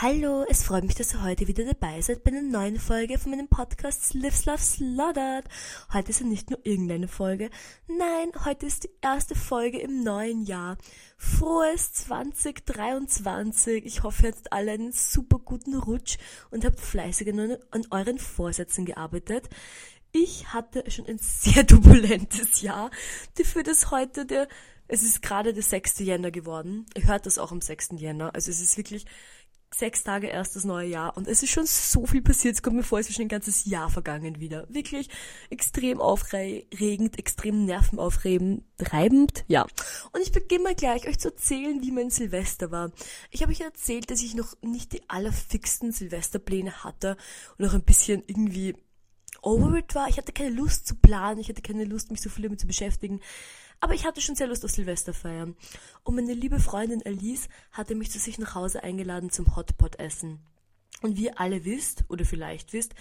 Hallo, es freut mich, dass ihr heute wieder dabei seid bei einer neuen Folge von meinem Podcast Lives Love Slaughtered. Heute ist ja nicht nur irgendeine Folge, nein, heute ist die erste Folge im neuen Jahr. Frohes 2023. Ich hoffe, ihr hattet alle einen super guten Rutsch und habt fleißig an, an euren Vorsätzen gearbeitet. Ich hatte schon ein sehr turbulentes Jahr, dafür dass heute der, es ist gerade der 6. Jänner geworden. Ihr hört das auch am 6. Jänner. Also es ist wirklich sechs Tage erst das neue Jahr und es ist schon so viel passiert. Es kommt mir vor, es ist schon ein ganzes Jahr vergangen wieder. Wirklich extrem aufregend, extrem nervenaufreibend, treibend, ja. Und ich beginne mal gleich euch zu erzählen, wie mein Silvester war. Ich habe euch erzählt, dass ich noch nicht die allerfixen Silvesterpläne hatte und noch ein bisschen irgendwie over it war. Ich hatte keine Lust zu planen, ich hatte keine Lust, mich so viel damit zu beschäftigen. Aber ich hatte schon sehr Lust auf Silvester feiern. Und meine liebe Freundin Alice hatte mich zu sich nach Hause eingeladen zum Hotpot-Essen. Und wie ihr alle wisst, oder vielleicht wisst,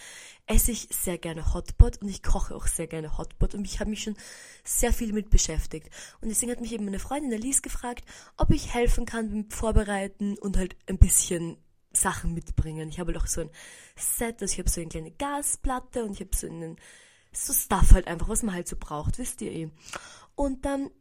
esse ich sehr gerne Hotpot und ich koche auch sehr gerne Hotpot und ich habe mich schon sehr viel mit beschäftigt. Und deswegen hat mich eben meine Freundin Alice gefragt, ob ich helfen kann beim Vorbereiten und halt ein bisschen Sachen mitbringen. Ich habe halt auch so ein Set, also ich habe so eine kleine Gasplatte und ich habe so einen so Stuff halt einfach, was man halt so braucht, wisst ihr eh. Und dann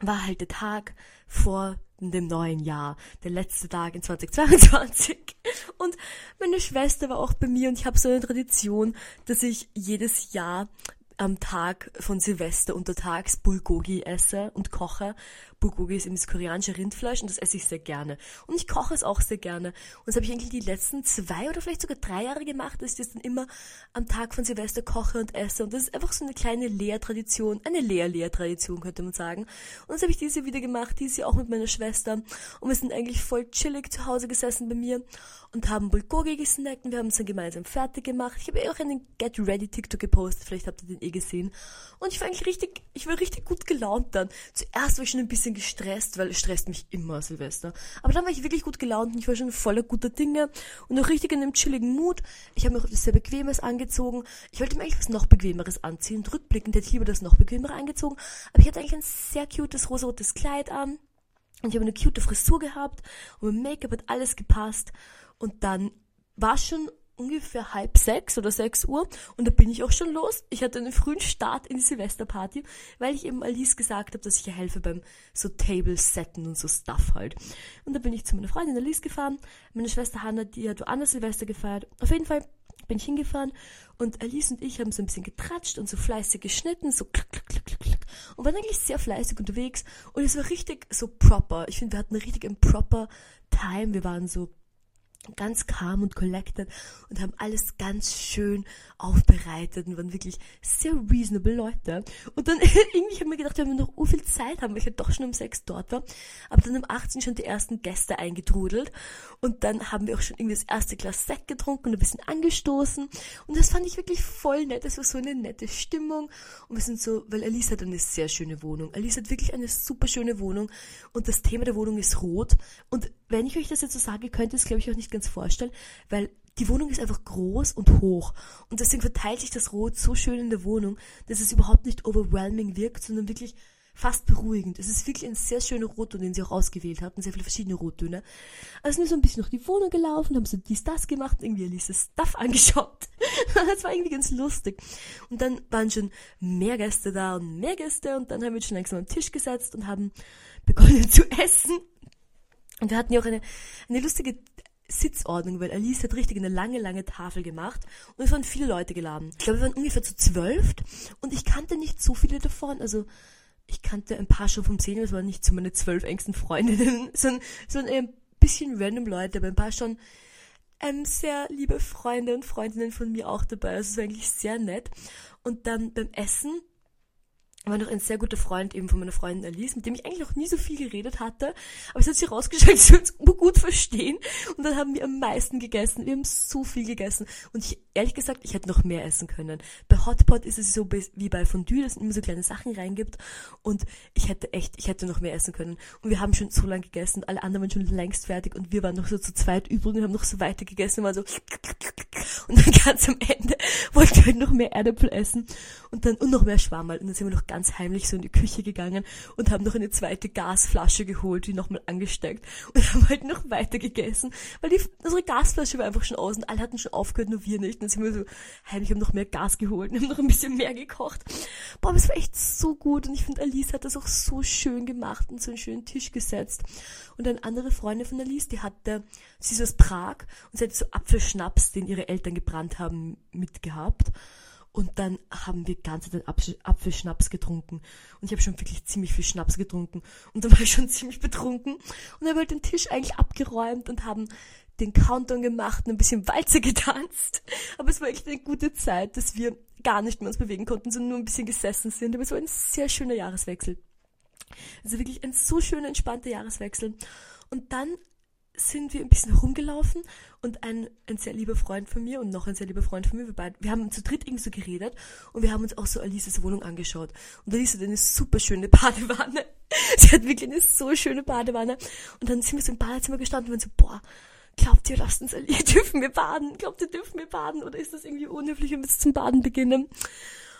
war halt der Tag vor dem neuen Jahr, der letzte Tag in 2022. Und meine Schwester war auch bei mir und ich habe so eine Tradition, dass ich jedes Jahr am Tag von Silvester untertags Bulgogi esse und koche. Bulgogi ist eben das koreanische Rindfleisch und das esse ich sehr gerne. Und ich koche es auch sehr gerne. Und das habe ich eigentlich die letzten zwei oder vielleicht sogar drei Jahre gemacht, dass ich das dann immer am Tag von Silvester koche und esse. Und das ist einfach so eine kleine Lehrtradition, eine Lehr-Lehr-Tradition könnte man sagen. Und das habe ich diese wieder gemacht, diese auch mit meiner Schwester. Und wir sind eigentlich voll chillig zu Hause gesessen bei mir und haben Bulgogi gesnackt und wir haben es dann gemeinsam fertig gemacht. Ich habe eh auch einen Get Ready TikTok gepostet, vielleicht habt ihr den eh gesehen. Und ich war eigentlich richtig, ich war richtig gut gelaunt dann. Zuerst war ich schon ein bisschen gestresst, weil es stresst mich immer Silvester. Aber dann war ich wirklich gut gelaunt und ich war schon voller guter Dinge und auch richtig in einem chilligen Mut. Ich habe mir auch etwas sehr Bequemes angezogen. Ich wollte mir eigentlich was noch Bequemeres anziehen. Rückblickend hätte ich lieber das noch Bequemere angezogen. Aber ich hatte eigentlich ein sehr cutes rosarotes Kleid an. Und ich habe eine cute Frisur gehabt und mein Make-up hat alles gepasst. Und dann war schon ungefähr halb sechs oder sechs Uhr und da bin ich auch schon los. Ich hatte einen frühen Start in die Silvesterparty, weil ich eben Alice gesagt habe, dass ich ihr helfe beim so Table setten und so Stuff halt. Und da bin ich zu meiner Freundin Alice gefahren. Meine Schwester Hannah, die hat woanders Silvester gefeiert. Auf jeden Fall bin ich hingefahren und Alice und ich haben so ein bisschen getratscht und so fleißig geschnitten, so klack, klack, klack, klack, klack. Und waren eigentlich sehr fleißig unterwegs und es war richtig so proper. Ich finde, wir hatten richtig ein proper Time. Wir waren so ganz calm und collected und haben alles ganz schön aufbereitet und waren wirklich sehr reasonable Leute. Und dann irgendwie habe ich mir gedacht, wenn wir noch viel Zeit haben, weil ich ja doch schon um sechs dort war, aber dann um 18 schon die ersten Gäste eingetrudelt und dann haben wir auch schon irgendwie das erste Glas Sekt getrunken und ein bisschen angestoßen und das fand ich wirklich voll nett. Es war so eine nette Stimmung und wir sind so, weil Alice hat eine sehr schöne Wohnung. Alice hat wirklich eine super schöne Wohnung und das Thema der Wohnung ist rot und wenn ich euch das jetzt so sage, könnt ihr es glaube ich auch nicht ganz vorstellen, weil die Wohnung ist einfach groß und hoch und deswegen verteilt sich das Rot so schön in der Wohnung, dass es überhaupt nicht overwhelming wirkt, sondern wirklich fast beruhigend. Es ist wirklich ein sehr schöner Rotton, den sie auch ausgewählt hatten, sehr viele verschiedene Rottöne. Also sind wir so ein bisschen durch die Wohnung gelaufen, haben so dies, das gemacht, irgendwie Alice Stuff angeschaut. das war irgendwie ganz lustig. Und dann waren schon mehr Gäste da und mehr Gäste und dann haben wir uns schon langsam am Tisch gesetzt und haben begonnen zu essen. Und wir hatten ja auch eine, eine lustige Sitzordnung, weil Alice hat richtig eine lange, lange Tafel gemacht und es waren viele Leute geladen. Ich glaube, wir waren ungefähr zu zwölf und ich kannte nicht so viele davon, also ich kannte ein paar schon vom Sehen, das waren nicht so meine zwölf engsten Freundinnen, sondern, sondern ein bisschen random Leute, aber ein paar schon ähm, sehr liebe Freunde und Freundinnen von mir auch dabei, also es war eigentlich sehr nett. Und dann beim Essen war noch ein sehr guter Freund eben von meiner Freundin Alice, mit dem ich eigentlich noch nie so viel geredet hatte. Aber es hat sich herausgestellt, dass wir uns gut verstehen. Und dann haben wir am meisten gegessen. Wir haben so viel gegessen. Und ich, ehrlich gesagt, ich hätte noch mehr essen können. Bei Hotpot ist es so wie bei Fondue, dass es immer so kleine Sachen reingibt. Und ich hätte echt, ich hätte noch mehr essen können. Und wir haben schon so lange gegessen. Alle anderen waren schon längst fertig. Und wir waren noch so zu zweit übrig und haben noch so weiter gegessen. War so. Und dann ganz am Ende wollten wir halt noch mehr Erdäpfel essen und dann und noch mehr Schwammerl. Und dann sind wir noch ganz heimlich so in die Küche gegangen und haben noch eine zweite Gasflasche geholt, die nochmal angesteckt und haben halt noch weiter gegessen, weil die, unsere Gasflasche war einfach schon aus und alle hatten schon aufgehört, nur wir nicht. Und dann sind wir so heimlich, haben noch mehr Gas geholt und haben noch ein bisschen mehr gekocht. Boah, aber es war echt so gut und ich finde, Alice hat das auch so schön gemacht und so einen schönen Tisch gesetzt. Und eine andere Freundin von Alice, die hatte, sie ist aus Prag und sie hatte so Apfelschnaps, den ihre Eltern gebrannt haben, mitgehabt. Und dann haben wir ganze Zeit Apfelschnaps getrunken. Und ich habe schon wirklich ziemlich viel Schnaps getrunken. Und dann war ich schon ziemlich betrunken. Und wir halt den Tisch eigentlich abgeräumt und haben den Countdown gemacht und ein bisschen Walzer getanzt. Aber es war echt eine gute Zeit, dass wir gar nicht mehr uns bewegen konnten, sondern nur ein bisschen gesessen sind. Aber es war ein sehr schöner Jahreswechsel. Also wirklich ein so schöner, entspannter Jahreswechsel. Und dann sind wir ein bisschen rumgelaufen und ein, ein sehr lieber Freund von mir und noch ein sehr lieber Freund von mir, wir, beide, wir haben zu dritt irgendwie so geredet und wir haben uns auch so Alices Wohnung angeschaut. Und Alice hat eine super schöne Badewanne. Sie hat wirklich eine so schöne Badewanne. Und dann sind wir so im Badezimmer gestanden und waren so, boah, glaubt ihr, lasst uns, dürfen wir baden? Glaubt ihr, dürfen wir baden? Oder ist das irgendwie unhöflich, wenn wir zum Baden beginnen?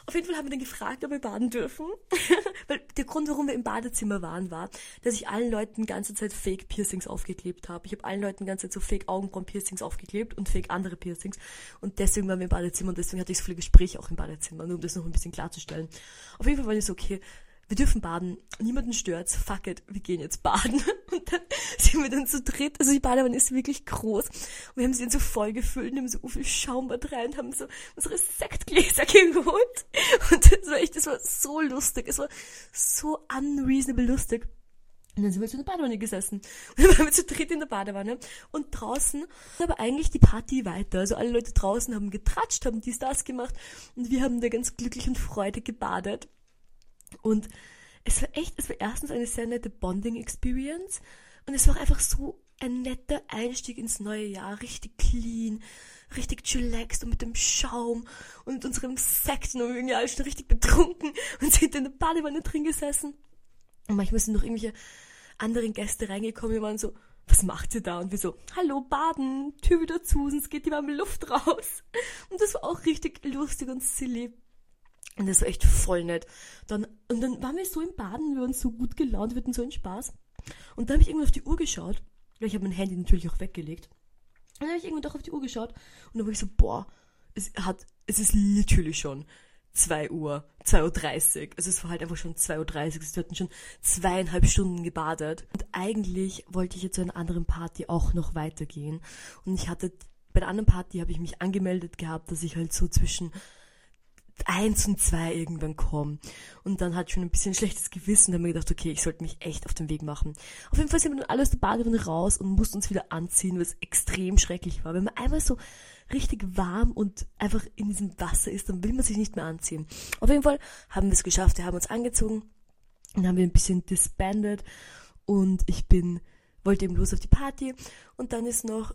Auf jeden Fall haben wir dann gefragt, ob wir baden dürfen. Weil der Grund, warum wir im Badezimmer waren, war, dass ich allen Leuten die ganze Zeit Fake Piercings aufgeklebt habe. Ich habe allen Leuten die ganze Zeit so Fake Augenbrauen-Piercings aufgeklebt und Fake andere Piercings. Und deswegen waren wir im Badezimmer und deswegen hatte ich so viele Gespräche auch im Badezimmer, nur um das noch ein bisschen klarzustellen. Auf jeden Fall war ich so, okay, wir dürfen baden, niemanden stört's, fuck it, wir gehen jetzt baden. Und dann sind wir dann zu dritt, also die Badewanne ist wirklich groß. Und wir haben sie dann so voll gefüllt und haben so viel Schaumbad rein und haben so unsere Sektgläser geholt. Und das war echt, das war so lustig, es war so unreasonable lustig. Und dann sind wir zu der Badewanne gesessen. Und dann waren wir zu dritt in der Badewanne. Und draußen war aber eigentlich die Party weiter. Also alle Leute draußen haben getratscht, haben dies, das gemacht. Und wir haben da ganz glücklich und freudig gebadet. Und es war echt, es war erstens eine sehr nette Bonding-Experience und es war einfach so ein netter Einstieg ins neue Jahr, richtig clean, richtig chillaxed und mit dem Schaum und unserem Sekt und irgendwie alle schon richtig betrunken und sind in der Badewanne drin gesessen. Und manchmal sind noch irgendwelche anderen Gäste reingekommen, die waren so, was macht ihr da? Und wir so, hallo, baden, Tür wieder zu, sonst geht die warme Luft raus. Und das war auch richtig lustig und silly. Und das war echt voll nett. Dann, und dann waren wir so im Baden, wir waren so gut gelaunt, wir hatten so einen Spaß. Und dann habe ich irgendwann auf die Uhr geschaut. Ich habe mein Handy natürlich auch weggelegt. Und dann habe ich irgendwann doch auf die Uhr geschaut und dann war ich so, boah, es hat, es ist literally schon 2 Uhr, 2.30 Uhr. Also es war halt einfach schon 2.30 Uhr. Also wir hatten schon zweieinhalb Stunden gebadet. Und eigentlich wollte ich jetzt zu einer anderen Party auch noch weitergehen. Und ich hatte, bei der anderen Party habe ich mich angemeldet gehabt, dass ich halt so zwischen eins und zwei irgendwann kommen. Und dann hatte ich schon ein bisschen schlechtes Gewissen und habe mir gedacht, okay, ich sollte mich echt auf den Weg machen. Auf jeden Fall sind wir dann alle aus der Badewanne raus und mussten uns wieder anziehen, was extrem schrecklich war. Wenn man einmal so richtig warm und einfach in diesem Wasser ist, dann will man sich nicht mehr anziehen. Auf jeden Fall haben wir es geschafft, wir haben uns angezogen und haben wir ein bisschen disbanded und ich bin, wollte eben los auf die Party und dann ist noch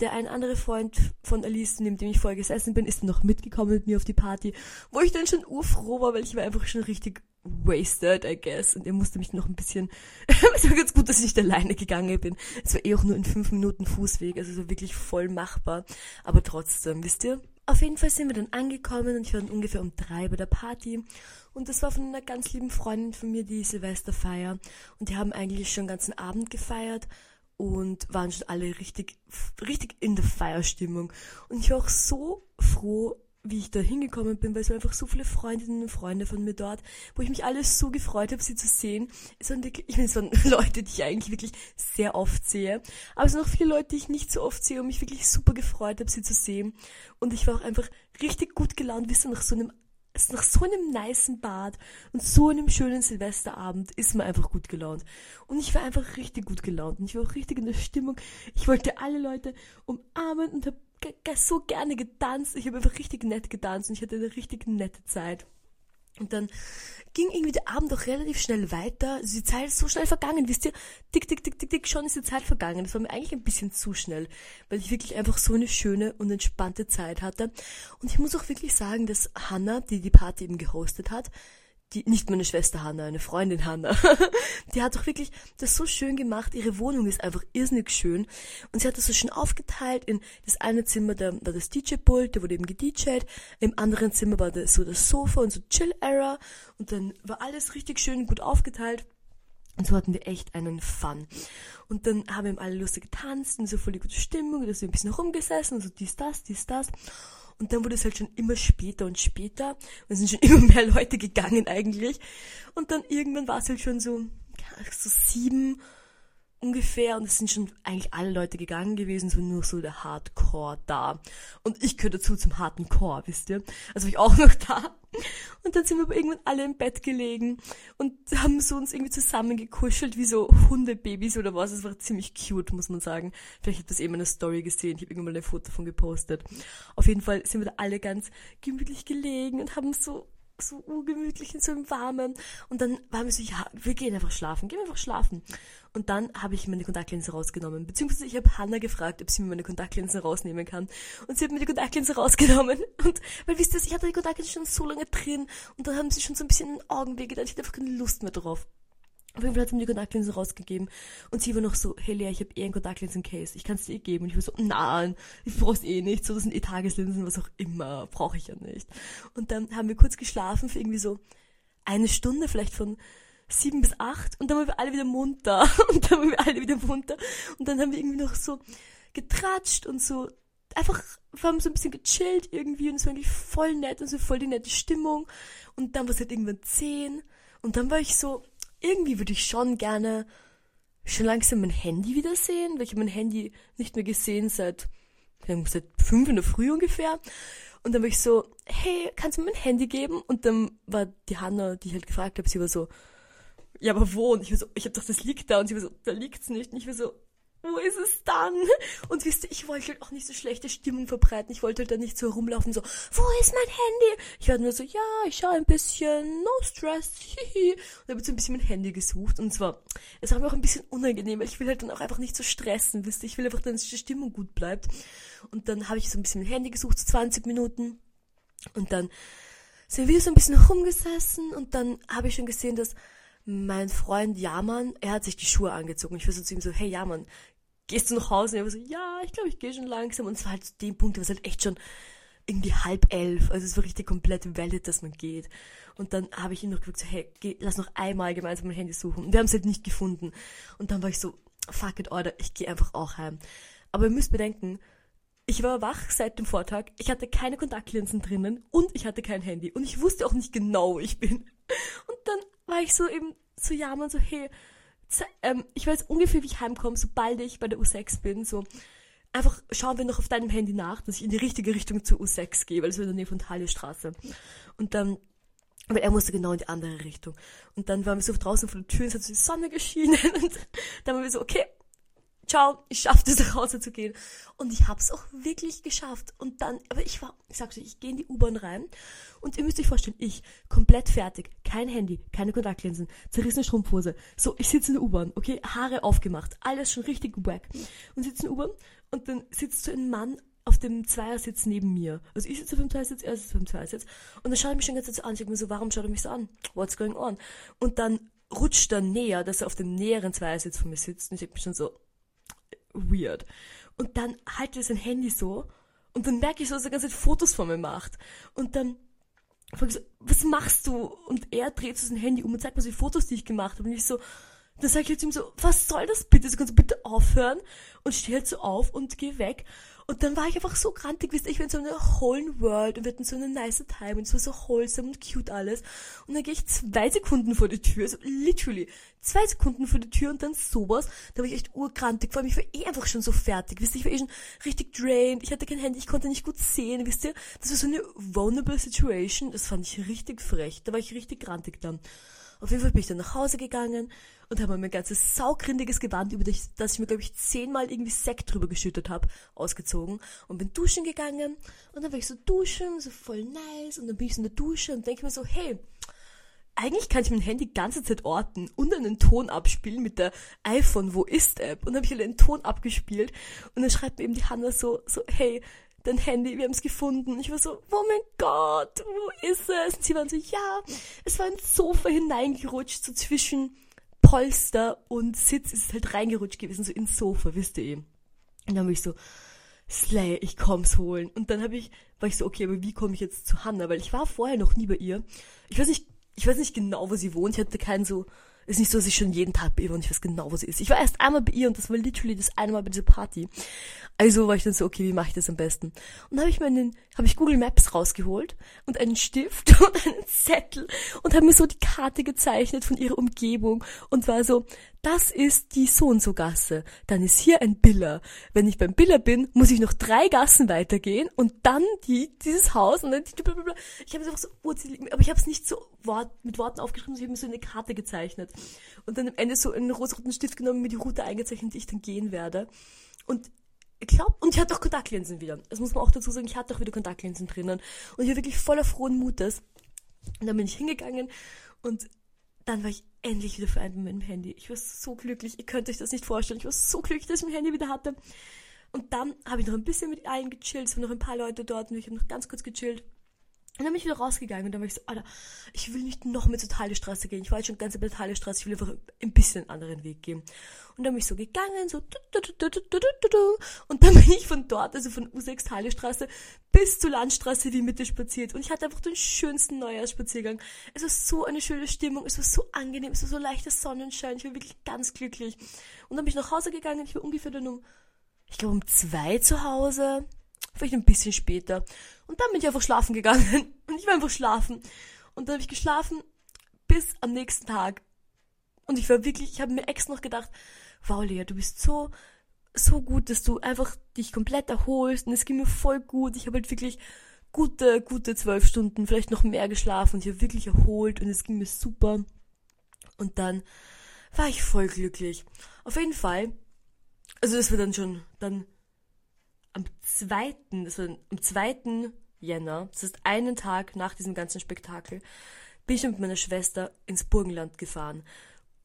der ein anderer Freund von Alice, neben dem ich vorher gesessen bin, ist noch mitgekommen mit mir auf die Party, wo ich dann schon urfroh war, weil ich war einfach schon richtig wasted, I guess. Und er musste mich noch ein bisschen, es war ganz gut, dass ich nicht alleine gegangen bin. Es war eh auch nur in fünf Minuten Fußweg, also so wirklich voll machbar. Aber trotzdem, wisst ihr? Auf jeden Fall sind wir dann angekommen und ich war dann ungefähr um drei bei der Party. Und das war von einer ganz lieben Freundin von mir, die Silvesterfeier. Und die haben eigentlich schon den ganzen Abend gefeiert und waren schon alle richtig, richtig in der Feierstimmung. Und ich war auch so froh, wie ich da hingekommen bin, weil es waren einfach so viele Freundinnen und Freunde von mir dort, wo ich mich alles so gefreut habe, sie zu sehen. Es waren wirklich, ich meine, es waren Leute, die ich eigentlich wirklich sehr oft sehe, aber es sind auch viele Leute, die ich nicht so oft sehe und mich wirklich super gefreut habe, sie zu sehen. Und ich war auch einfach richtig gut gelaunt, wisst ihr, nach so einem ist nach so einem niceen Bad und so einem schönen Silvesterabend ist man einfach gut gelaunt. Und ich war einfach richtig gut gelaunt und ich war auch richtig in der Stimmung. Ich wollte alle Leute umarmen und habe so gerne getanzt. Ich habe einfach richtig nett getanzt und ich hatte eine richtig nette Zeit. Und dann ging irgendwie der Abend auch relativ schnell weiter. Also die Zeit ist so schnell vergangen, wisst ihr? Tick, tick, tick, tick, tick, schon ist die Zeit vergangen. Das war mir eigentlich ein bisschen zu schnell, weil ich wirklich einfach so eine schöne und entspannte Zeit hatte. Und ich muss auch wirklich sagen, dass Hannah, die die Party eben gehostet hat, die, nicht meine Schwester Hanna, eine Freundin Hanna, die hat doch wirklich das so schön gemacht. Ihre Wohnung ist einfach irrsinnig schön. Und sie hat das so schön aufgeteilt in das eine Zimmer, da war das DJ-Pult, da wurde eben gedjed. Im anderen Zimmer war das so das Sofa und so Chill-Era. Und dann war alles richtig schön gut aufgeteilt. Und so hatten wir echt einen Fun. Und dann haben wir alle lustig getanzt und so voll die gute Stimmung, da sind wir ein bisschen rumgesessen und so dies, das, dies, das. Und dann wurde es halt schon immer später und später. Und es sind schon immer mehr Leute gegangen eigentlich. Und dann irgendwann war es halt schon so, so sieben ungefähr. Und es sind schon eigentlich alle Leute gegangen gewesen, so nur so der Hardcore da. Und ich gehöre dazu zum harten Core, wisst ihr? Also ich auch noch da. Und dann sind wir aber irgendwann alle im Bett gelegen und haben so uns irgendwie zusammengekuschelt wie so Hundebabys oder was. Es war ziemlich cute, muss man sagen. Vielleicht habt ihr das eben in der Story gesehen. Ich habe irgendwann mal ein Foto davon gepostet. Auf jeden Fall sind wir da alle ganz gemütlich gelegen und haben so so ungemütlich in so einem Warmen. Und dann waren wir so, ja, wir gehen einfach schlafen, gehen einfach schlafen. Und dann habe ich meine Kontaktlinse rausgenommen. Beziehungsweise ich habe Hannah gefragt, ob sie mir meine Kontaktlinsen rausnehmen kann. Und sie hat mir die Kontaktlinse rausgenommen. Und, weil wisst ihr, ich hatte die Kontaktlinse schon so lange drin. Und dann haben sie schon so ein bisschen Augenweh getan. Ich hatte einfach keine Lust mehr drauf. Auf jeden Fall hat sie mir die Kontaktlinsen rausgegeben. Und sie war noch so, hey Lea, ich habe eh ein Kontaktlinsen-Case, ich kann es dir eh geben. Und ich war so, nein, ich brauch's eh nicht, so das sind eh Tageslinsen, was auch immer, brauche ich ja nicht. Und dann haben wir kurz geschlafen für irgendwie so eine Stunde, vielleicht von sieben bis acht. Und dann waren wir alle wieder munter. Und dann waren wir alle wieder munter. Und dann haben wir irgendwie noch so getratscht und so einfach, wir haben so ein bisschen gechillt irgendwie. Und es war eigentlich voll nett und so voll die nette Stimmung. Und dann war es halt irgendwann zehn. Und dann war ich so, irgendwie würde ich schon gerne schon langsam mein Handy wiedersehen, weil ich habe mein Handy nicht mehr gesehen seit, seit fünf in der Früh ungefähr. Und dann war ich so, hey, kannst du mir mein Handy geben? Und dann war die Hanna, die ich halt gefragt habe, sie war so, ja, aber wo? Und ich war so, ich hab doch, das liegt da. Und sie war so, da liegt's nicht. Und ich war so, wo ist es dann? Und wisst ihr, ich wollte halt auch nicht so schlechte Stimmung verbreiten. Ich wollte halt da nicht so rumlaufen, so, wo ist mein Handy? Ich war nur so, ja, ich schaue ein bisschen, no stress, hihi. Und habe so ein bisschen mein Handy gesucht. Und zwar, es war mir auch ein bisschen unangenehm, weil ich will halt dann auch einfach nicht so stressen, wisst ihr. Ich will einfach, dass die Stimmung gut bleibt. Und dann habe ich so ein bisschen mein Handy gesucht, so 20 Minuten. Und dann sind wir so ein bisschen rumgesessen und dann habe ich schon gesehen, dass mein Freund Jaman, er hat sich die Schuhe angezogen. Ich war so zu ihm so, hey Jaman, gehst du nach Hause? Und er war so, ja, ich glaube, ich gehe schon langsam. Und es war halt zu dem Punkt, es war halt echt schon irgendwie halb elf. Also es war richtig komplett valid, dass man geht. Und dann habe ich ihn noch gesagt, so, hey, geh, lass noch einmal gemeinsam mein Handy suchen. Und wir haben es halt nicht gefunden. Und dann war ich so, fuck it, Order, ich gehe einfach auch heim. Aber ihr müsst bedenken, ich war wach seit dem Vortag, ich hatte keine Kontaktlinsen drinnen und ich hatte kein Handy. Und ich wusste auch nicht genau, wo ich bin. Und dann war ich so eben zu jammern, so, hey, ähm, ich weiß ungefähr, wie ich heimkomme, sobald ich bei der U6 bin, so, einfach schauen wir noch auf deinem Handy nach, dass ich in die richtige Richtung zur U6 gehe, weil es in der Nähe von Thalierstraße. Und dann, weil er musste genau in die andere Richtung. Und dann waren wir so draußen vor der Tür, es hat so die Sonne geschienen und dann waren wir so, okay, ciao, ich schaffte es nach Hause zu gehen. Und ich habe es auch wirklich geschafft. Und dann, aber ich war, ich sagte, ich gehe in die U-Bahn rein und ihr müsst euch vorstellen, ich, komplett fertig, kein Handy, keine Kontaktlinsen, zerrissene Strumpfhose. So, ich sitze in der U-Bahn, okay, Haare aufgemacht, alles schon richtig wack. Und sitze in der U-Bahn und dann sitzt so ein Mann auf dem Zweiersitz neben mir. Also ich sitze auf dem Zweiersitz, er sitzt auf dem Zweiersitz. Und dann schaut er mich schon ganz so an. Ich denke mir so, warum schaut er mich so an? What's going on? Und dann rutscht er näher, dass er auf dem näheren Zweiersitz von mir sitzt. Und ich denke mir schon so, weird. Und dann halte ich sein Handy so und dann merke ich so, dass er ganze Fotos von mir macht. Und dann frage ich so, was machst du? Und er dreht so sein Handy um und zeigt mir so die Fotos, die ich gemacht habe. Und ich so, dann sage ich jetzt ihm so, was soll das bitte? So kannst du bitte aufhören? Und stehe halt so auf und gehe weg. Und dann war ich einfach so grantig, wisst ihr, ich so in einer whole world und wir hatten so eine nice time und es war so wholesome und cute alles. Und dann gehe ich zwei Sekunden vor die Tür, so literally zwei Sekunden vor die Tür und dann sowas. Da war ich echt urgrantig, vor allem ich war eh einfach schon so fertig, wisst ihr, ich war eh schon richtig drained, ich hatte kein Handy, ich konnte nicht gut sehen, wisst ihr. Das war so eine vulnerable situation, das fand ich richtig frech, da war ich richtig grantig dann. Auf jeden Fall bin ich dann nach Hause gegangen und habe mir mein ganzes saugrindiges Gewand, über das, ich mir, glaube ich, zehnmal irgendwie Sekt drüber geschüttet habe, ausgezogen und bin duschen gegangen. Und dann war ich so duschen, so voll nice. Und dann bin ich so in der Dusche und denke mir so, hey, eigentlich kann ich mein Handy die ganze Zeit orten und einen Ton abspielen mit der iPhone Wo ist App. Und dann habe ich halt einen Ton abgespielt und dann schreibt mir eben die Hanna so, so, hey, dein Handy, wir haben es gefunden. Ich war so, oh mein Gott, wo ist es? Und sie waren so, ja, es war ein Sofa hineingerutscht, so zwischen Polster und Sitz ist halt reingerutscht gewesen, so ins Sofa, wisst ihr eben. Und dann bin ich so, Slay, ich komm's holen. Und dann habe ich, war ich so, okay, aber wie komme ich jetzt zu Hannah? Weil ich war vorher noch nie bei ihr. Ich weiß nicht, ich weiß nicht genau, wo sie wohnt. Ich hatte keinen so ist nicht so, dass ich schon jeden Tag bei ihr war und ich weiß genau, wo sie ist. Ich war erst einmal bei ihr und das war literally das eine Mal bei dieser Party. Also war ich dann so, okay, wie mache ich das am besten? Und habe ich meinen, habe ich Google Maps rausgeholt und einen Stift und einen Zettel und habe mir so die Karte gezeichnet von ihrer Umgebung und war so, das ist die so und so Gasse. Dann ist hier ein Biller. Wenn ich beim Biller bin, muss ich noch drei Gassen weitergehen und dann die, dieses Haus und dann die, blablabla. Ich habe es einfach so, aber ich habe es nicht so Wort, mit Worten aufgeschrieben, ich habe mir so eine Karte gezeichnet. Und dann am Ende so einen rosaroten Stift genommen, mir die Route eingezeichnet, die ich dann gehen werde. Und ich glaube, und ich hatte auch Kontaktlinsen wieder. Das muss man auch dazu sagen, ich hatte auch wieder Kontaktlinsen drinnen. Und ich war wirklich voller frohen Mutes. Und dann bin ich hingegangen und dann war ich endlich wieder vereint mit meinem Handy. Ich war so glücklich, ihr könnt euch das nicht vorstellen. Ich war so glücklich, dass ich mein Handy wieder hatte. Und dann habe ich noch ein bisschen mit allen gechillt. Es waren noch ein paar Leute dort und ich habe noch ganz kurz gechillt. Und dann bin ich wieder rausgegangen und dann war ich so, Alter, ich will nicht noch mehr zur Thale-Straße gehen. Ich war jetzt schon ganz bei der Thale-Straße, ich will einfach ein bisschen einen anderen Weg gehen. Und dann bin ich so gegangen, so, und dann bin ich von dort, also von U6 Thale-Straße bis zur Landstraße wie Mitte spaziert. Und ich hatte einfach den schönsten Neujahrsspaziergang. Es war so eine schöne Stimmung, es war so angenehm, es war so leichter Sonnenschein, ich war wirklich ganz glücklich. Und dann bin ich nach Hause gegangen, ich war ungefähr dann um, ich glaube um zwei zu Hause vielleicht ein bisschen später. Und dann bin ich einfach schlafen gegangen. Und ich war einfach schlafen. Und dann habe ich geschlafen bis am nächsten Tag. Und ich war wirklich, ich habe mir extra noch gedacht, wow Lea, du bist so, so gut, dass du einfach dich komplett erholst. Und es ging mir voll gut. Ich habe halt wirklich gute, gute zwölf Stunden, vielleicht noch mehr geschlafen. Und ich habe wirklich erholt und es ging mir super. Und dann war ich voll glücklich. Auf jeden Fall. Also das war dann schon, dann am 2., das war am 2. Jänner, das ist einen Tag nach diesem ganzen Spektakel, bin ich mit meiner Schwester ins Burgenland gefahren.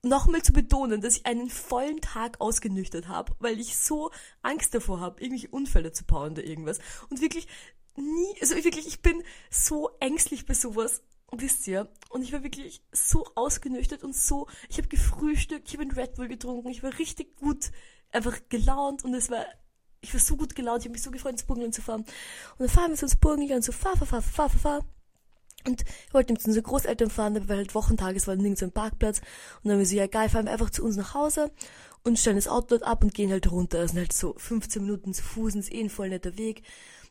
Nochmal zu betonen, dass ich einen vollen Tag ausgenüchtert habe, weil ich so Angst davor habe, irgendwelche Unfälle zu bauen oder irgendwas. Und wirklich nie, also wirklich, ich bin so ängstlich bei sowas wisst ihr, und ich war wirklich so ausgenüchtert und so, ich habe gefrühstückt, ich habe einen Red Bull getrunken, ich war richtig gut einfach gelaunt und es war ich war so gut gelaunt, ich habe mich so gefreut, ins Burgenland zu fahren. Und dann fahren wir so ins Burgenland, so fahr, fahr, fahr, fahr, fahr, fahr. Und wir wollten mit unseren Großeltern fahren, weil halt Wochentag ist, war nirgends so ein Parkplatz. Und dann haben wir so, ja geil, fahren wir einfach zu uns nach Hause und stellen das Auto dort ab und gehen halt runter. Das sind halt so 15 Minuten zu Fuß, ist eh ein voll netter Weg.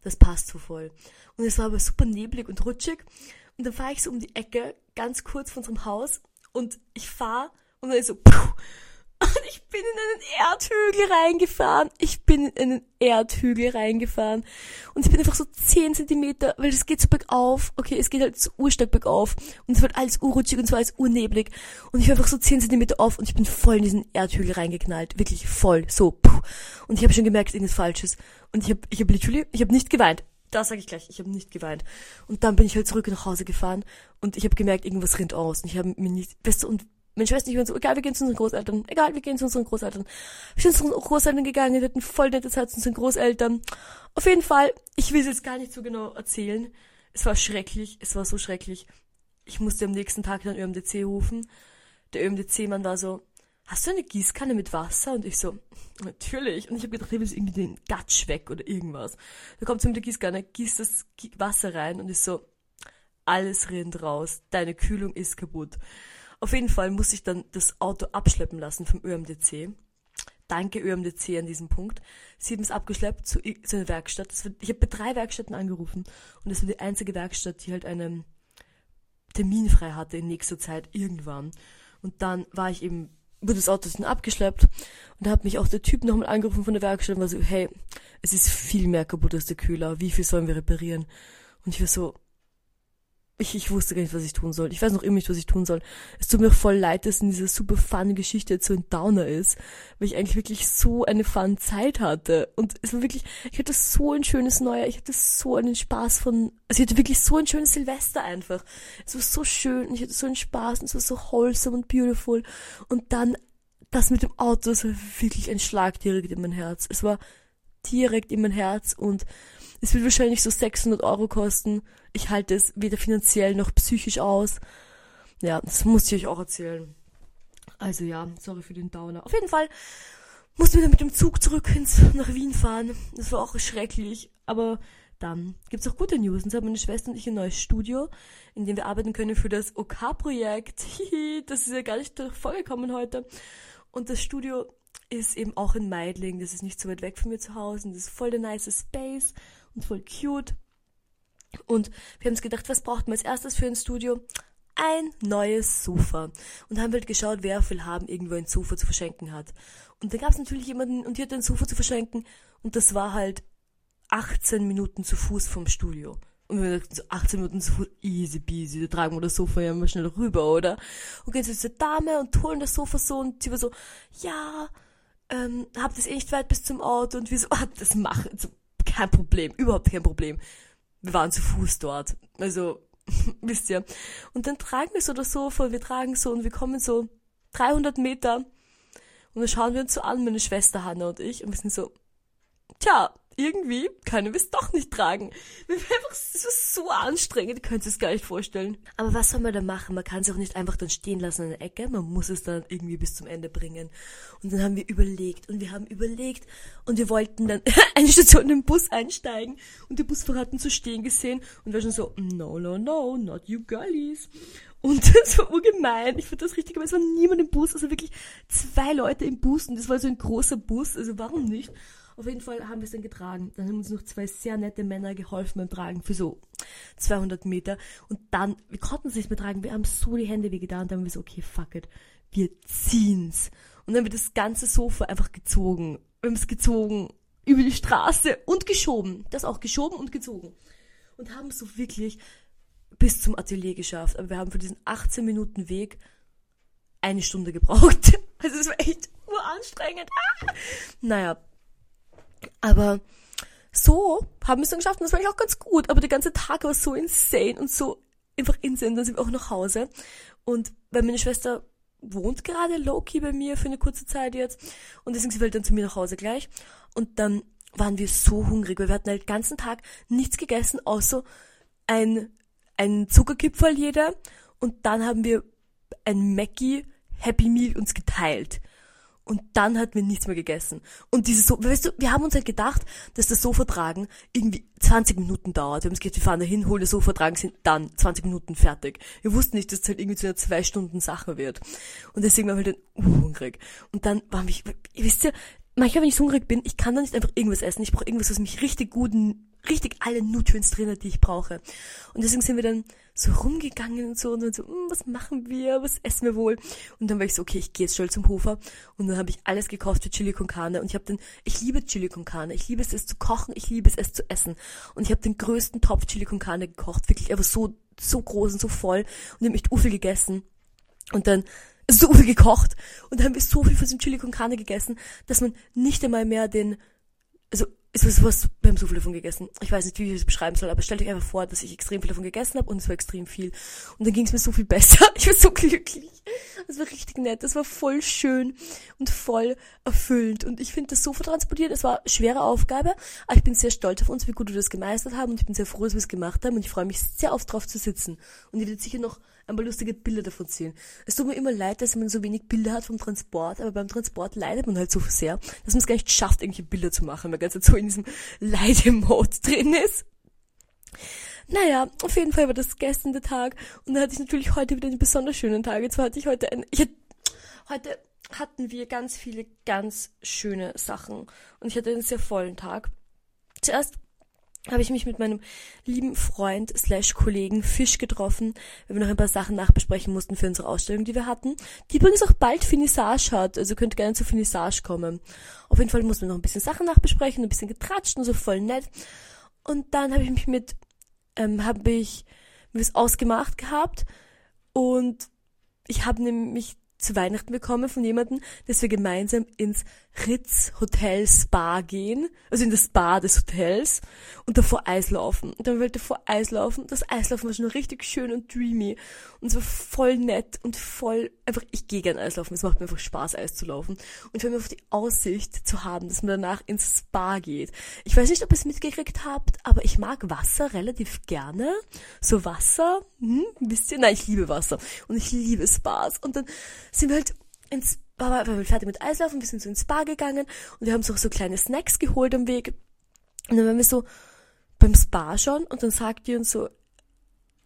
Das passt so voll. Und es war aber super neblig und rutschig. Und dann fahre ich so um die Ecke, ganz kurz von unserem Haus. Und ich fahre und dann ist so, puh, und ich bin in einen Erdhügel reingefahren. Ich bin in einen Erdhügel reingefahren. Und ich bin einfach so 10 Zentimeter, weil es geht so bergauf. Okay, es geht halt so urstark bergauf. Und es wird alles urrutschig und zwar alles urneblig. Und ich war einfach so 10 Zentimeter auf und ich bin voll in diesen Erdhügel reingeknallt. Wirklich voll. So, puh. Und ich habe schon gemerkt, irgendwas Falsches. Und ich habe ich hab literally, ich habe nicht geweint. Das sage ich gleich, ich habe nicht geweint. Und dann bin ich halt zurück nach Hause gefahren und ich habe gemerkt, irgendwas rinnt aus. Und ich habe mir nicht, weißt du, und meine Schwester ich waren so, egal, wir gehen zu unseren Großeltern. Egal, wir gehen zu unseren Großeltern. Wir sind zu unseren Großeltern gegangen, wir hatten voll nette Zeit zu unseren Großeltern. Auf jeden Fall, ich will es jetzt gar nicht so genau erzählen. Es war schrecklich, es war so schrecklich. Ich musste am nächsten Tag dann ÖMDC rufen. Der ÖMDC-Mann war so, hast du eine Gießkanne mit Wasser? Und ich so, natürlich. Und ich habe gedacht, ich will irgendwie den Gatsch weg oder irgendwas. Da kommt sie mit der Gießkanne, gießt das Wasser rein und ist so, alles rinnt raus, deine Kühlung ist kaputt. Auf jeden Fall muss ich dann das Auto abschleppen lassen vom ÖMDC. Danke ÖMDC an diesem Punkt. Sie haben es abgeschleppt zu, zu einer Werkstatt. Wird, ich habe bei drei Werkstätten angerufen und das war die einzige Werkstatt, die halt einen Termin frei hatte in nächster Zeit irgendwann. Und dann war ich eben, wurde das Auto dann abgeschleppt und da hat mich auch der Typ nochmal angerufen von der Werkstatt und war so, hey, es ist viel mehr kaputt als der Kühler, wie viel sollen wir reparieren? Und ich war so, ich, ich wusste gar nicht, was ich tun soll. Ich weiß noch immer nicht, was ich tun soll. Es tut mir voll leid, dass in dieser super fun Geschichte jetzt so ein Downer ist, weil ich eigentlich wirklich so eine fun Zeit hatte. Und es war wirklich, ich hatte so ein schönes Neujahr, ich hatte so einen Spaß von, also ich hatte wirklich so ein schönes Silvester einfach. Es war so schön, ich hatte so einen Spaß und es war so wholesome und beautiful. Und dann das mit dem Auto, es war wirklich ein Schlag direkt in mein Herz. Es war direkt in mein Herz und Es wird wahrscheinlich so 600 Euro kosten. Ich halte es weder finanziell noch psychisch aus. Ja, das muss ich euch auch erzählen. Also ja, sorry für den Downer. Auf jeden Fall mussten wir dann mit dem Zug zurück ins, nach Wien fahren. Das war auch schrecklich. Aber dann gibt's auch gute News. Und haben meine Schwester und ich ein neues Studio, in dem wir arbeiten können für das OK-Projekt. das ist ja gar nicht vorgekommen heute. Und das Studio ist eben auch in Meidling. Das ist nicht so weit weg von mir zu Hause. Das ist voll der nice Space und voll cute. Und wir haben uns gedacht, was braucht man als erstes für ein Studio? ein neues Sofa. Und haben halt geschaut, wer viel haben irgendwo ein Sofa zu verschenken hat. Und da gab es natürlich jemanden und die hat ein Sofa zu verschenken und das war halt 18 Minuten zu Fuß vom Studio. Und wir dachten so 18 Minuten zu Fuß, easy peasy, da tragen wir das Sofa ja mal schnell rüber, oder? Und gehen zu dieser Dame und holen das Sofa so und sie war so, ja, ähm, habt es echt weit bis zum Auto und wir so, ah, das machen, so, kein Problem, überhaupt kein Problem. Wir waren zu Fuß dort. Also, wisst ihr. Und dann tragen wir so das Sofa, wir tragen so und wir kommen so 300 Meter und dann schauen wir uns so an, meine Schwester Hanna und ich, und wir sind so, tja, irgendwie können wir es doch nicht tragen. Das ist so anstrengend, ihr könnt es gar nicht vorstellen. Aber was soll man da machen? Man kann es auch nicht einfach dann stehen lassen in der Ecke, man muss es dann irgendwie bis zum Ende bringen. Und dann haben wir überlegt und wir haben überlegt und wir wollten dann eine Station im Bus einsteigen und der Busfahrer hat uns so stehen gesehen und war schon so, no, no, no, not you girlies. Und das war urgemein. Ich fand das richtig, aber es war niemand im Bus, also wirklich zwei Leute im Bus und das war so ein großer Bus, also warum nicht? Auf jeden Fall haben wir es dann getragen. Dann haben uns noch zwei sehr nette Männer geholfen beim Tragen für so 200 Meter. Und dann, wir konnten es nicht mehr tragen. Wir haben so die Hände wehgetan. Dann haben wir so, okay, fuck it. Wir ziehen's. Und dann haben wir das ganze Sofa einfach gezogen. Wir haben es gezogen über die Straße und geschoben. Das auch geschoben und gezogen. Und haben es so wirklich bis zum Atelier geschafft. Aber wir haben für diesen 18 Minuten Weg eine Stunde gebraucht. Also es war echt uranstrengend. Ah! Naja, aber so haben wir es dann geschafft und das war eigentlich auch ganz gut. Aber der ganze Tag war so insane und so einfach insane. Dann sind wir auch nach Hause. Und weil meine Schwester wohnt gerade low-key bei mir für eine kurze Zeit jetzt. Und deswegen sind wir halt dann zu mir nach Hause gleich. Und dann waren wir so hungrig, weil wir hatten halt den ganzen Tag nichts gegessen, außer ein, ein Zuckerkipferl jeder. Und dann haben wir ein Mackie Happy Meal uns geteilt. Und dann hatten wir nichts mehr gegessen. Und dieses so, weißt du, wir haben uns halt gedacht, dass das Sofa-Tragen irgendwie 20 Minuten dauert. Wir haben uns gedacht, wir fahren dahin, holen das Sofa-Tragen, sind dann 20 Minuten fertig. Wir wussten nicht, dass es halt irgendwie zu einer zwei Stunden Sache wird. Und deswegen waren wir halt dann hungrig. Und dann waren wir, ihr wisst ja, manchmal, wenn ich hungrig bin, ich kann dann nicht einfach irgendwas essen. Ich brauche irgendwas, was mich richtig gut richtig alle Nutrients drin die ich brauche. Und deswegen sind wir dann so rumgegangen und so und dann so, hm, was machen wir, was essen wir wohl? Und dann war ich so, okay, ich gehe jetzt schnell zum Hofer. Und dann habe ich alles gekauft für Chili con Carne. Und ich habe den, ich liebe Chili con Carne, ich liebe es, es zu kochen, ich liebe es, es zu essen. Und ich habe den größten Topf Chili con Carne gekocht, wirklich aber so, so groß und so voll. Und habe echt viel gegessen. Und dann so viel gekocht. Und dann haben wir so viel von diesem Chili con Carne gegessen, dass man nicht einmal mehr den, also es ist was, wir haben so viel davon gegessen. Ich weiß nicht, wie ich es beschreiben soll, aber stellt euch einfach vor, dass ich extrem viel davon gegessen habe und es war extrem viel. Und dann ging es mir so viel besser. Ich war so glücklich. Das war richtig nett. Das war voll schön und voll erfüllend. Und ich finde das so vertransportiert. Es war eine schwere Aufgabe, aber ich bin sehr stolz auf uns, wie gut wir das gemeistert haben und ich bin sehr froh, dass wir es gemacht haben und ich freue mich sehr oft drauf zu sitzen. Und ihr werdet sicher noch ein paar lustige Bilder davon ziehen. Es tut mir immer leid, dass man so wenig Bilder hat vom Transport, aber beim Transport leidet man halt so sehr, dass man es gar nicht schafft, irgendwelche Bilder zu machen, weil ganz so in diesem Leidemode drin ist. Naja, auf jeden Fall war das gestern der Tag und dann hatte ich natürlich heute wieder einen besonders schönen Tag. Jetzt hatte ich heute ein, ich hatte, heute hatten wir ganz viele ganz schöne Sachen und ich hatte einen sehr vollen Tag. Zuerst habe ich mich mit meinem lieben Freund slash Kollegen Fisch getroffen, weil wir noch ein paar Sachen nachbesprechen mussten für unsere Ausstellung, die wir hatten, die übrigens auch bald Finissage hat, also könnt gerne zur Finissage kommen. Auf jeden Fall mussten wir noch ein bisschen Sachen nachbesprechen, ein bisschen getratscht und so voll nett. Und dann habe ich mich mit, ähm, habe ich mir was ausgemacht gehabt und ich habe nämlich zu Weihnachten bekommen von jemandem, dass wir gemeinsam ins Ritz Hotel Spa gehen, also in das Spa des Hotels und davor Eislaufen. Und dann wollte vor Eislaufen. Das Eislaufen war schon richtig schön und dreamy und es war voll nett und voll einfach, ich gehe gern Eislaufen. Es macht mir einfach Spaß, Eis zu laufen. Und vor allem auf die Aussicht zu haben, dass man danach ins Spa geht. Ich weiß nicht, ob ihr es mitgekriegt habt, aber ich mag Wasser relativ gerne. So Wasser, hm, wisst ihr? Nein, ich liebe Wasser. Und ich liebe Spas. Und dann sind wir halt ins Spa, wir fertig mit Eislaufen, wir sind so ins Spa gegangen und wir haben so, so kleine Snacks geholt am Weg. Und dann waren wir so beim Spa schon und dann sagt die uns so,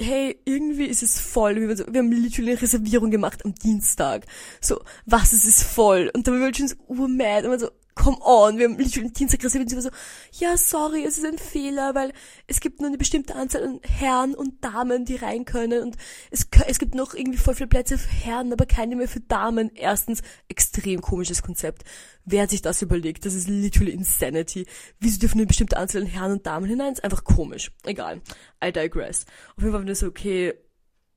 hey, irgendwie ist es voll. Wir, so, wir haben literally eine Reservierung gemacht am Dienstag. So, was, es ist voll. Und dann waren wir schon so urmad und so, come on, wir haben literally Dienstag reserviert und sie war so, ja, sorry, es ist ein Fehler, weil es gibt nur eine bestimmte Anzahl an Herren und Damen, die rein können und es, es gibt noch irgendwie voll viele Plätze für Herren, aber keine mehr für Damen. Erstens, extrem komisches Konzept. Wer hat sich das überlegt? Das ist literally Insanity. Wieso dürfen eine bestimmte Anzahl an Herren und Damen hinein? ist einfach komisch. Egal. I digress. Auf jeden Fall war wir so, okay,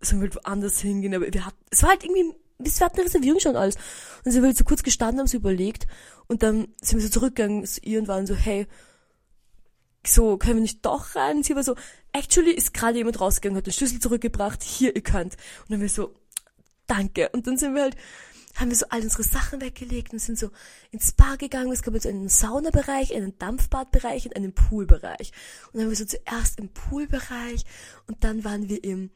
sollen wir woanders hingehen, aber wir hatten, es war halt irgendwie wir hatten Reservierung schon alles. Und sie haben halt so kurz gestanden, haben sie überlegt. Und dann sind wir so zurückgegangen zu ihr und waren so, hey, so, können wir nicht doch rein? Und sie war so, actually ist gerade jemand rausgegangen, hat den Schlüssel zurückgebracht, hier, ihr könnt. Und dann wir so, danke. Und dann sind wir halt, haben wir so all unsere Sachen weggelegt und sind so ins Spa gegangen. Es gab jetzt einen Saunabereich, einen Dampfbadbereich und einen Poolbereich. Und dann haben wir so zuerst im Poolbereich und dann waren wir im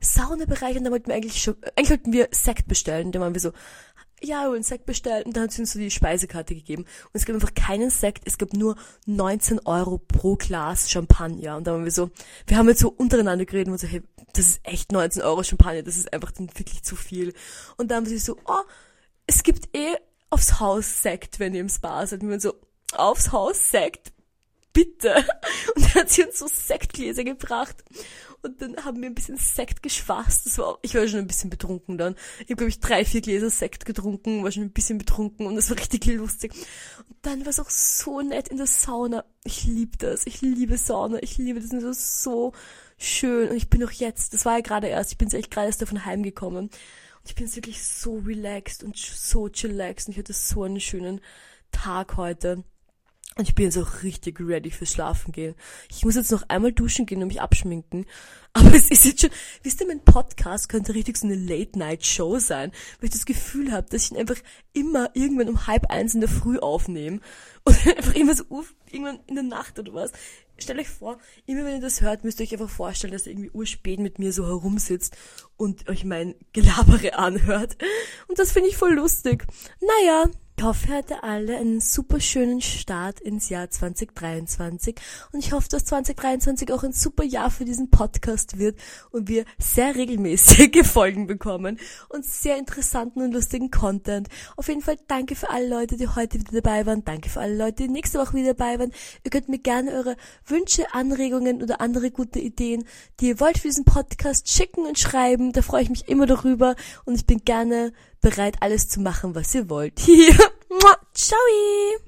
Saunabereich und dann wollten wir eigentlich schon, eigentlich wollten wir Sekt bestellen. Dann waren wir so, ja, wir wollen Sekt bestellt und dann hat sie uns so die Speisekarte gegeben. Und es gab einfach keinen Sekt, es gab nur 19 Euro pro Glas Champagner. Und da waren wir so, wir haben jetzt so untereinander geredet und so, hey, das ist echt 19 Euro Champagner, das ist einfach wirklich zu viel. Und dann haben sie so, oh, es gibt eh aufs Haus Sekt, wenn ihr im Spa seid. Und wir so, aufs Haus Sekt? Bitte. Und dann hat sie uns so Sektgläser gebracht. Und dann haben wir ein bisschen Sekt geschwast. Das war ich war schon ein bisschen betrunken dann. Ich habe, glaube ich, drei, vier Gläser Sekt getrunken, war schon ein bisschen betrunken und das war richtig lustig. Und dann war es auch so nett in der Sauna. Ich liebe das. Ich liebe Sauna. Ich liebe das. Das ist so schön. Und ich bin auch jetzt, das war ja gerade erst, ich bin echt gerade erst davon heimgekommen. Und ich bin jetzt wirklich so relaxed und so chillaxed. Und ich hatte so einen schönen Tag heute. Und ich bin jetzt auch richtig ready fürs Schlafen gehen. Ich muss jetzt noch einmal duschen gehen und mich abschminken. Aber es ist jetzt schon, wisst ihr, mein Podcast könnte richtig so eine Late-Night-Show sein, weil ich das Gefühl habe, dass ich ihn einfach immer irgendwann um halb eins in der Früh aufnehme. Und einfach immer so irgendwann in der Nacht oder was. Stellt euch vor, immer wenn ihr das hört, müsst ihr euch einfach vorstellen, dass ihr irgendwie urspät mit mir so herumsitzt und euch mein Gelabere anhört. Und das finde ich voll lustig. Naja, ich hoffe, ihr hattet alle einen super schönen Start ins Jahr 2023 und ich hoffe, dass 2023 auch ein super Jahr für diesen Podcast wird und wir sehr regelmäßige Folgen bekommen und sehr interessanten und lustigen Content. Auf jeden Fall danke für alle Leute, die heute wieder dabei waren. Danke für alle Leute, die nächste Woche wieder dabei waren. Ihr könnt mir gerne eure Wünsche, Anregungen oder andere gute Ideen, die ihr wollt für diesen Podcast schicken und schreiben. Da freue ich mich immer darüber und ich bin gerne bereit, alles zu machen, was ihr wollt. Ciao!